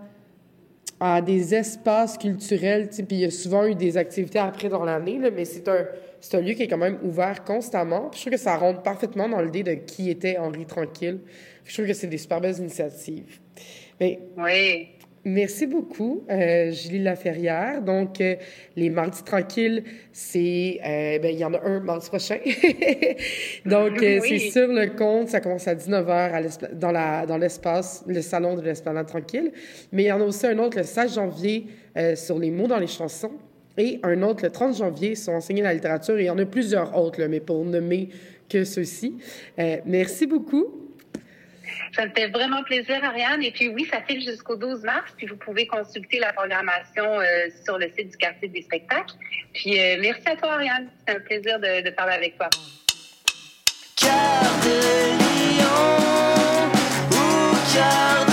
à des espaces culturels. Puis il y a souvent eu des activités après dans l'année, mais c'est un, un lieu qui est quand même ouvert constamment. Puis je trouve que ça rentre parfaitement dans l'idée de qui était Henri Tranquille. Je trouve que c'est des super belles initiatives. Mais, oui. Merci beaucoup, euh, Julie Laferrière. Donc, euh, les mardis tranquilles, c'est... Euh, ben, il y en a un mardi prochain. <laughs> Donc, euh, Oui. c'est sur le compte. Ça commence à 19h à l'espla- dans, la, dans l'espace, le salon de l'Esplanade Tranquille. Mais il y en a aussi un autre le 16 janvier sur les mots dans les chansons. Et un autre le 30 janvier sur enseigner la littérature. Et il y en a plusieurs autres, là, mais pour nommer que ceux-ci. Merci beaucoup. Ça me fait vraiment plaisir, Ariane. Et puis oui, ça file jusqu'au 12 mars. Puis vous pouvez consulter la programmation euh, sur le site du quartier des spectacles. Puis euh, merci à toi, Ariane. C'est un plaisir de, parler avec toi. Cœur de ou cœur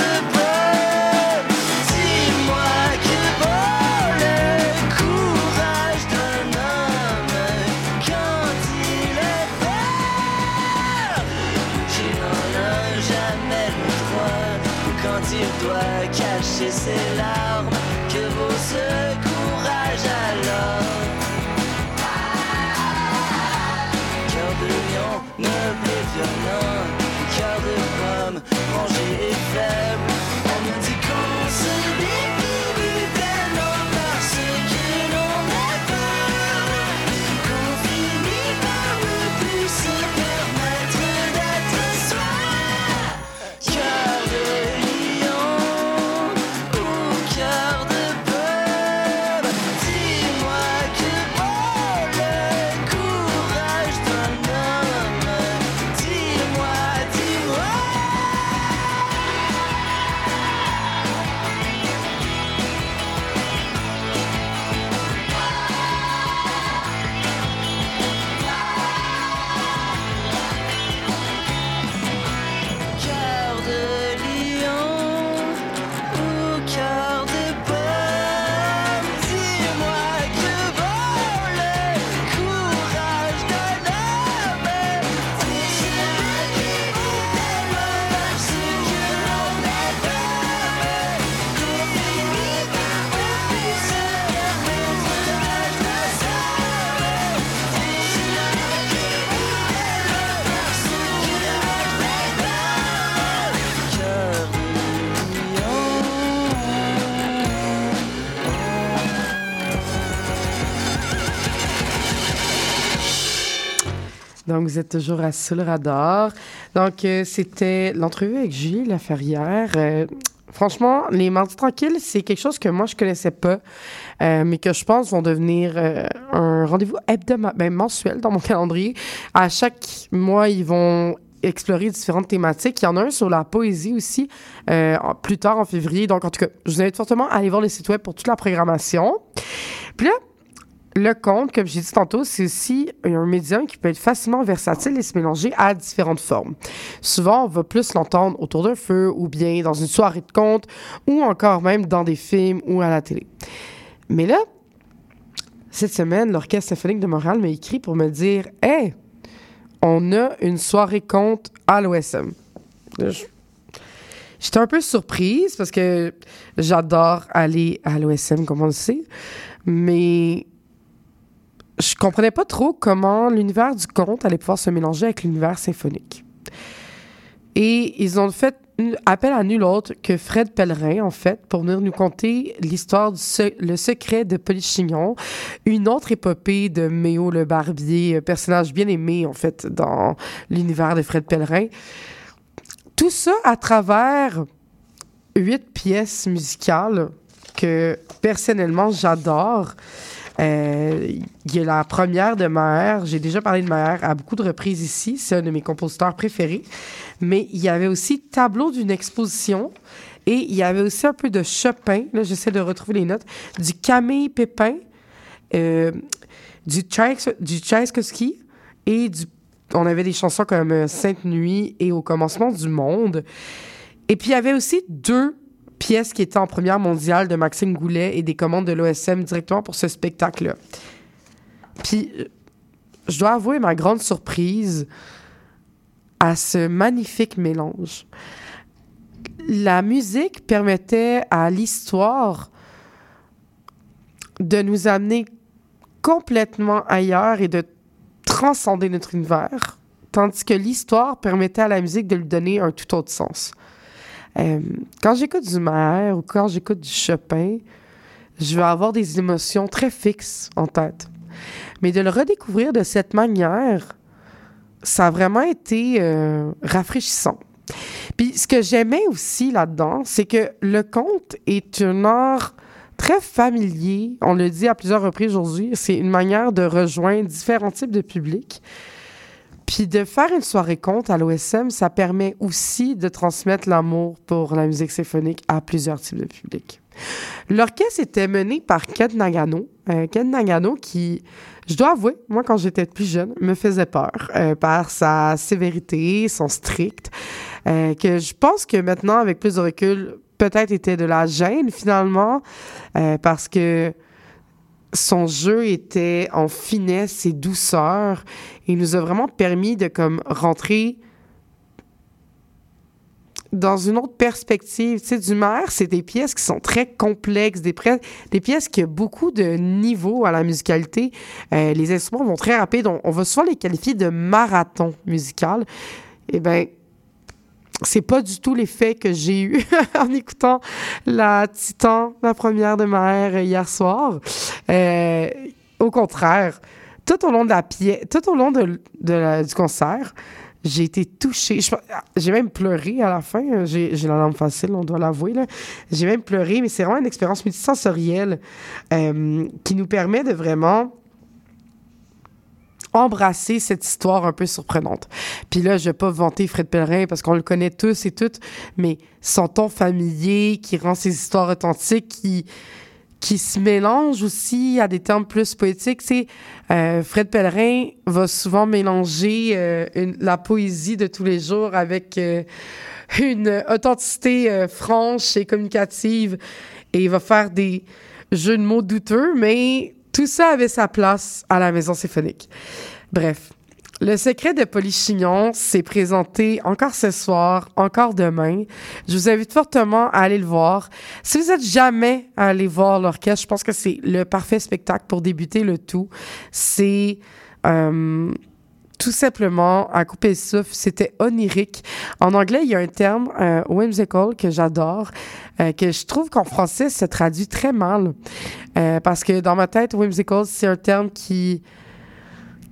Donc, vous êtes toujours à Sous le radar. Donc, euh, c'était l'entrevue avec Julie Laferrière. Euh, franchement, les Mardis tranquilles, c'est quelque chose que moi, je connaissais pas, euh, mais que je pense vont devenir euh, un rendez-vous hebdomadaire, ben, mensuel dans mon <laughs> calendrier. À chaque mois, ils vont explorer différentes thématiques. Il y en a un sur la poésie aussi, plus tard en février. Donc, en tout cas, je vous invite fortement à aller voir le site web pour toute la programmation. Puis là, le conte, comme j'ai dit tantôt, c'est aussi un médium qui peut être facilement versatile et se mélanger à différentes formes. Souvent, on va plus l'entendre autour d'un feu ou bien dans une soirée de conte ou encore même dans des films ou à la télé. Mais là, cette semaine, l'Orchestre symphonique de Montréal m'a écrit pour me dire Hey, on a une soirée conte à l'OSM. J'étais un peu surprise parce que j'adore aller à l'OSM, comme on le sait, mais je comprenais pas trop comment l'univers du conte allait pouvoir se mélanger avec l'univers symphonique. Et ils ont fait appel à nul autre que Fred Pellerin, en fait, pour venir nous conter l'histoire du le secret de Polichinyon, une autre épopée de Méo le Barbier, personnage bien aimé, en fait, dans l'univers de Fred Pellerin. Tout ça à travers huit pièces musicales que personnellement j'adore. Euh, Il y a la première de Maher. J'ai déjà parlé de Maher à beaucoup de reprises ici. C'est un de mes compositeurs préférés. Mais il y avait aussi Tableau d'une exposition. Et il y avait aussi un peu de Chopin. Là, j'essaie de retrouver les notes. Du Camille Pépin. euh, du, Tchaïk- du. Et du, on avait des chansons comme euh, Sainte Nuit et Au commencement du monde. Et puis, il y avait aussi deux pièces qui étaient en première mondiale de Maxime Goulet et des commandes de l'OSM directement pour ce spectacle-là. Puis, euh, je dois avouer ma grande surprise à ce magnifique mélange. La musique permettait à l'histoire de nous amener complètement ailleurs et de transcender notre univers, tandis que l'histoire permettait à la musique de lui donner un tout autre sens. Euh, quand j'écoute du Maher ou quand j'écoute du Chopin, je vais avoir des émotions très fixes en tête. Mais de le redécouvrir de cette manière, ça a vraiment été euh, rafraîchissant. Puis ce que j'aimais aussi là-dedans, c'est que le conte est un art très familier. On le dit à plusieurs reprises aujourd'hui. C'est une manière de rejoindre différents types de publics. Puis de faire une soirée conte à l'OSM, ça permet aussi de transmettre l'amour pour la musique symphonique à plusieurs types de publics. L'orchestre était mené par Ken Nagano. Euh, Ken Nagano qui, je dois avouer, moi quand j'étais plus jeune, me faisait peur euh, par sa sévérité, son strict, euh, que je pense que maintenant, avec plus de recul, peut-être était de la gêne finalement, euh, parce que son jeu était en finesse et douceur et nous a vraiment permis de comme rentrer dans une autre perspective. Tu sais, du maire, c'est des pièces qui sont très complexes, des, pièces qui ont beaucoup de niveaux à la musicalité. Euh, les instruments vont très rapides. On, on va souvent les qualifier de marathon musical. Eh bien, c'est pas du tout l'effet que j'ai eu <laughs> en écoutant la Titan, la première de Maher hier soir. Euh, au contraire, tout au long de la pièce, tout au long de, la- du concert, j'ai été touchée. J'ai même pleuré à la fin. J'ai j'ai la langue facile, on doit l'avouer. J'ai même pleuré, mais c'est vraiment une expérience multisensorielle euh, qui nous permet de vraiment embrasser cette histoire un peu surprenante. Puis là, je vais pas vanter Fred Pellerin parce qu'on le connaît tous et toutes, mais son ton familier qui rend ses histoires authentiques, qui qui se mélange aussi à des termes plus poétiques. C'est euh, Fred Pellerin va souvent mélanger euh, une- la poésie de tous les jours avec euh, une authenticité euh, franche et communicative, et il va faire des jeux de mots douteux, mais tout ça avait sa place à la Maison symphonique. Bref. Le secret de Polychignon s'est présenté encore ce soir, encore demain. Je vous invite fortement à aller le voir. Si vous êtes jamais allé voir l'orchestre, je pense que c'est le parfait spectacle pour débuter le tout. C'est euh, tout simplement à couper le souffle. C'était onirique. En anglais, il y a un terme, euh, whimsical, que j'adore, euh, que je trouve qu'en français, se traduit très mal. Euh, parce que dans ma tête, whimsical, c'est un terme qui,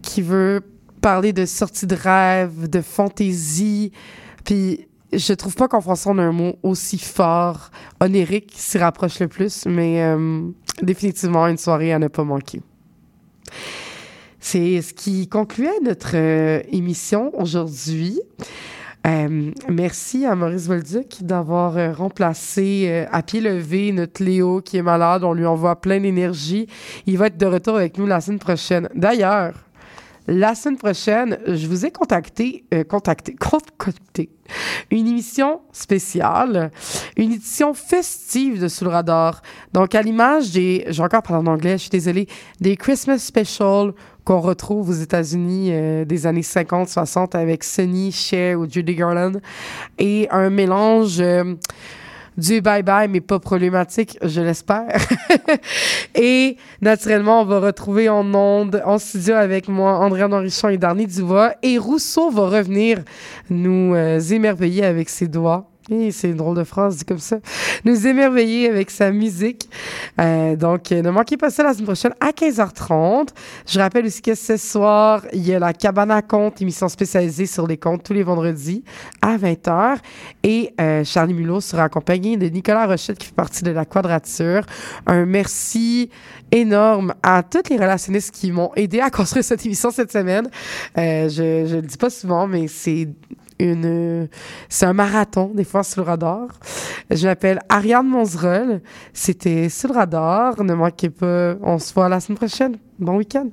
qui veut parler de sortie de rêve, de fantaisie. Puis je trouve pas qu'en français, on a un mot aussi fort. Onirique s'y rapproche le plus, mais définitivement une soirée à ne pas manquer. C'est ce qui concluait notre euh, émission aujourd'hui. Euh, merci à Maurice Volduc d'avoir euh, remplacé à pied levé notre Léo qui est malade. On lui envoie plein d'énergie. Il va être de retour avec nous la semaine prochaine. D'ailleurs, la semaine prochaine, je vous ai contacté, contacté, <laughs> concocté une émission spéciale, une édition festive de Sous le radar. Donc, à l'image des, j'ai encore parlé en anglais, je suis désolée, des Christmas Special qu'on retrouve aux États-Unis euh, des années 50-60 avec Sunny, Cher ou Judy Garland et un mélange euh, du bye-bye, mais pas problématique, je l'espère. <laughs> et naturellement, on va retrouver en ondes, en studio avec moi, Henrichon et Darny Dubois. Et Rousseau va revenir nous euh, émerveiller avec ses doigts. Et c'est une drôle de phrase comme ça. Nous émerveiller avec sa musique. Euh, donc, ne manquez pas ça la semaine prochaine à 15h30. Je rappelle aussi que ce soir, il y a la Cabane à contes, émission spécialisée sur les contes tous les vendredis à 20h. Et euh, Charlie Mulot sera accompagné de Nicolas Rochette qui fait partie de la Quadrature. Un merci énorme à toutes les relationnistes qui m'ont aidé à construire cette émission cette semaine. Euh, je, je le dis pas souvent, mais c'est une, c'est un marathon, des fois, sur le radar. Je m'appelle Ariane Monzerol. C'était sur le radar. Ne manquez pas. On se voit la semaine prochaine. Bon week-end.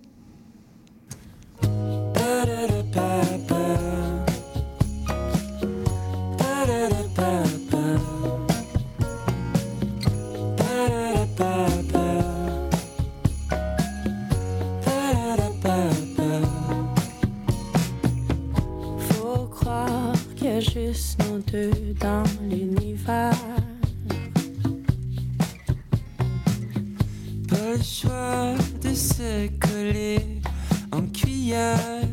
dans l'univers. Pas le choix de se coller en cuillère.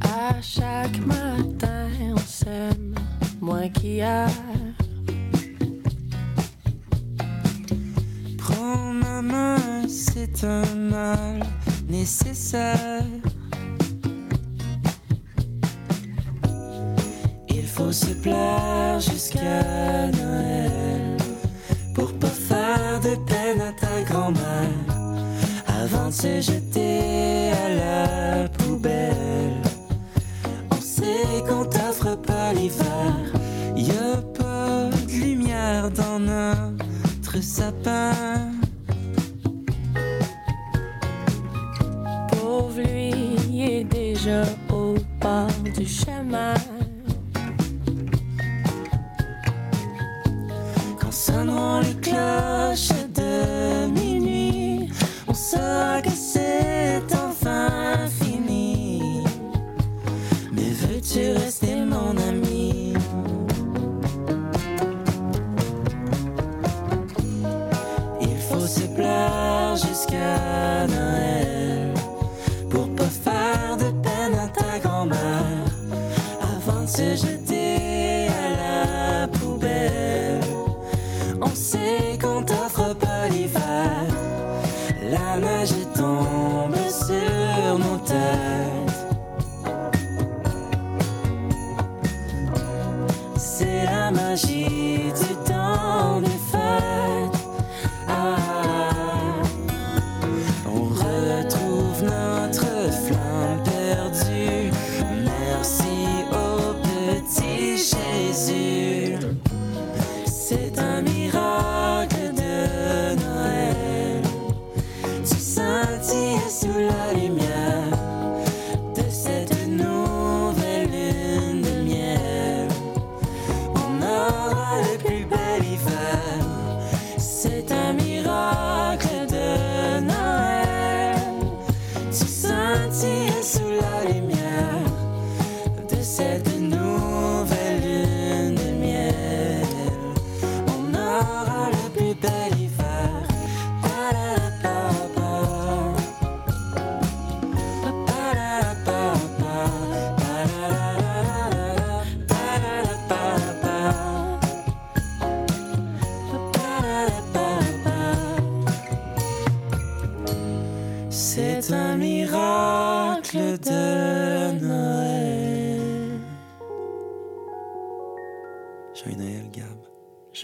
À chaque matin, on s'aime moins qu'hier. Prends ma main, c'est un mal nécessaire. faut se plaire jusqu'à Noël pour pas faire de peine à ta grand-mère avant de se jeter à la poubelle. On sait qu'on t'offre pas l'hiver, y a pas de lumière dans notre sapin. Pauvre lui, il est déjà au bord du chemin.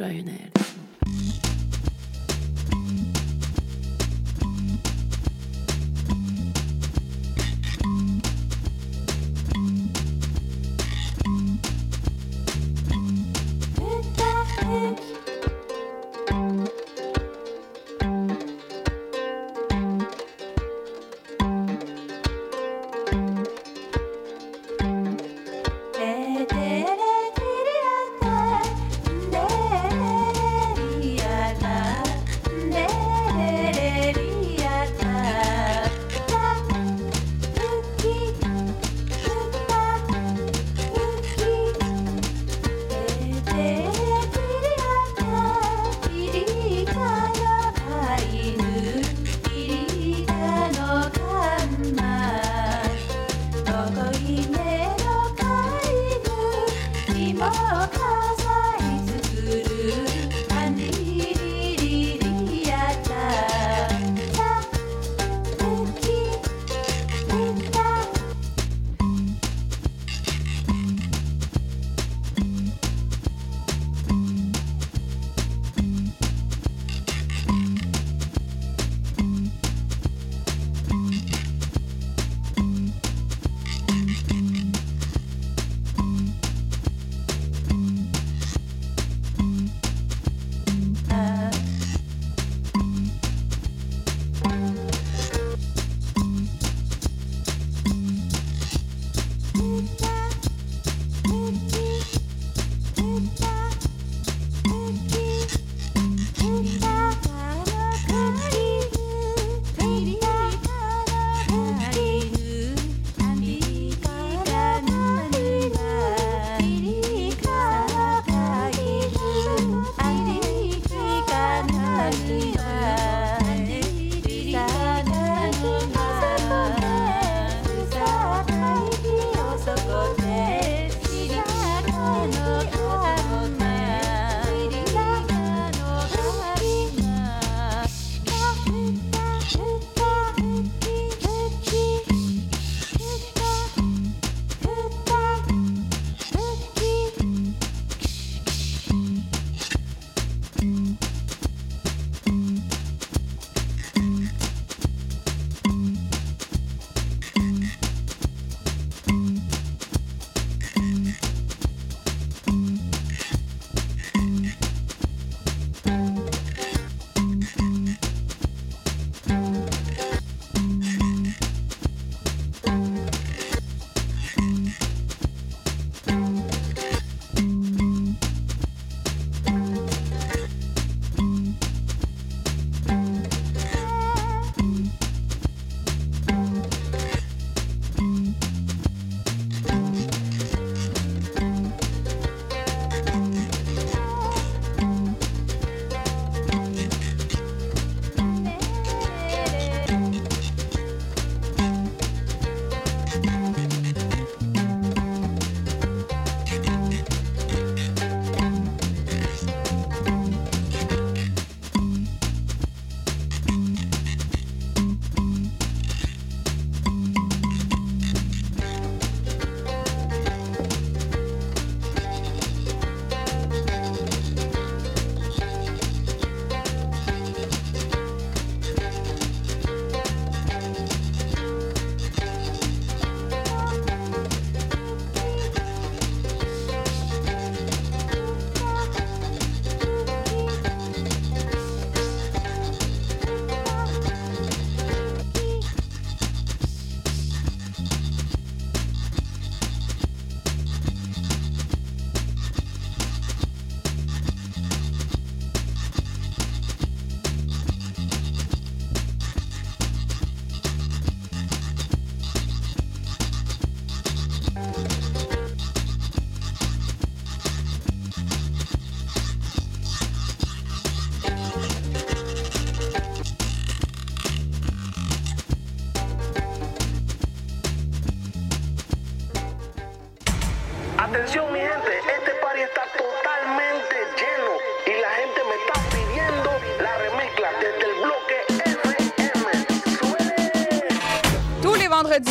Schöne.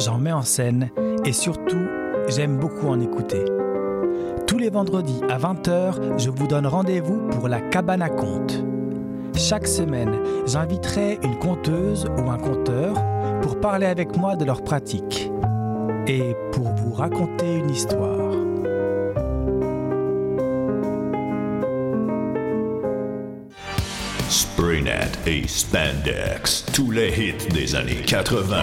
j'en mets en scène et surtout, j'aime beaucoup en écouter. Tous les vendredis à 20h, je vous donne rendez-vous pour la cabane à conte. Chaque semaine, j'inviterai une conteuse ou un conteur pour parler avec moi de leur pratique et pour vous raconter une histoire. Spraynet et Spandex, tous les hits des années 80.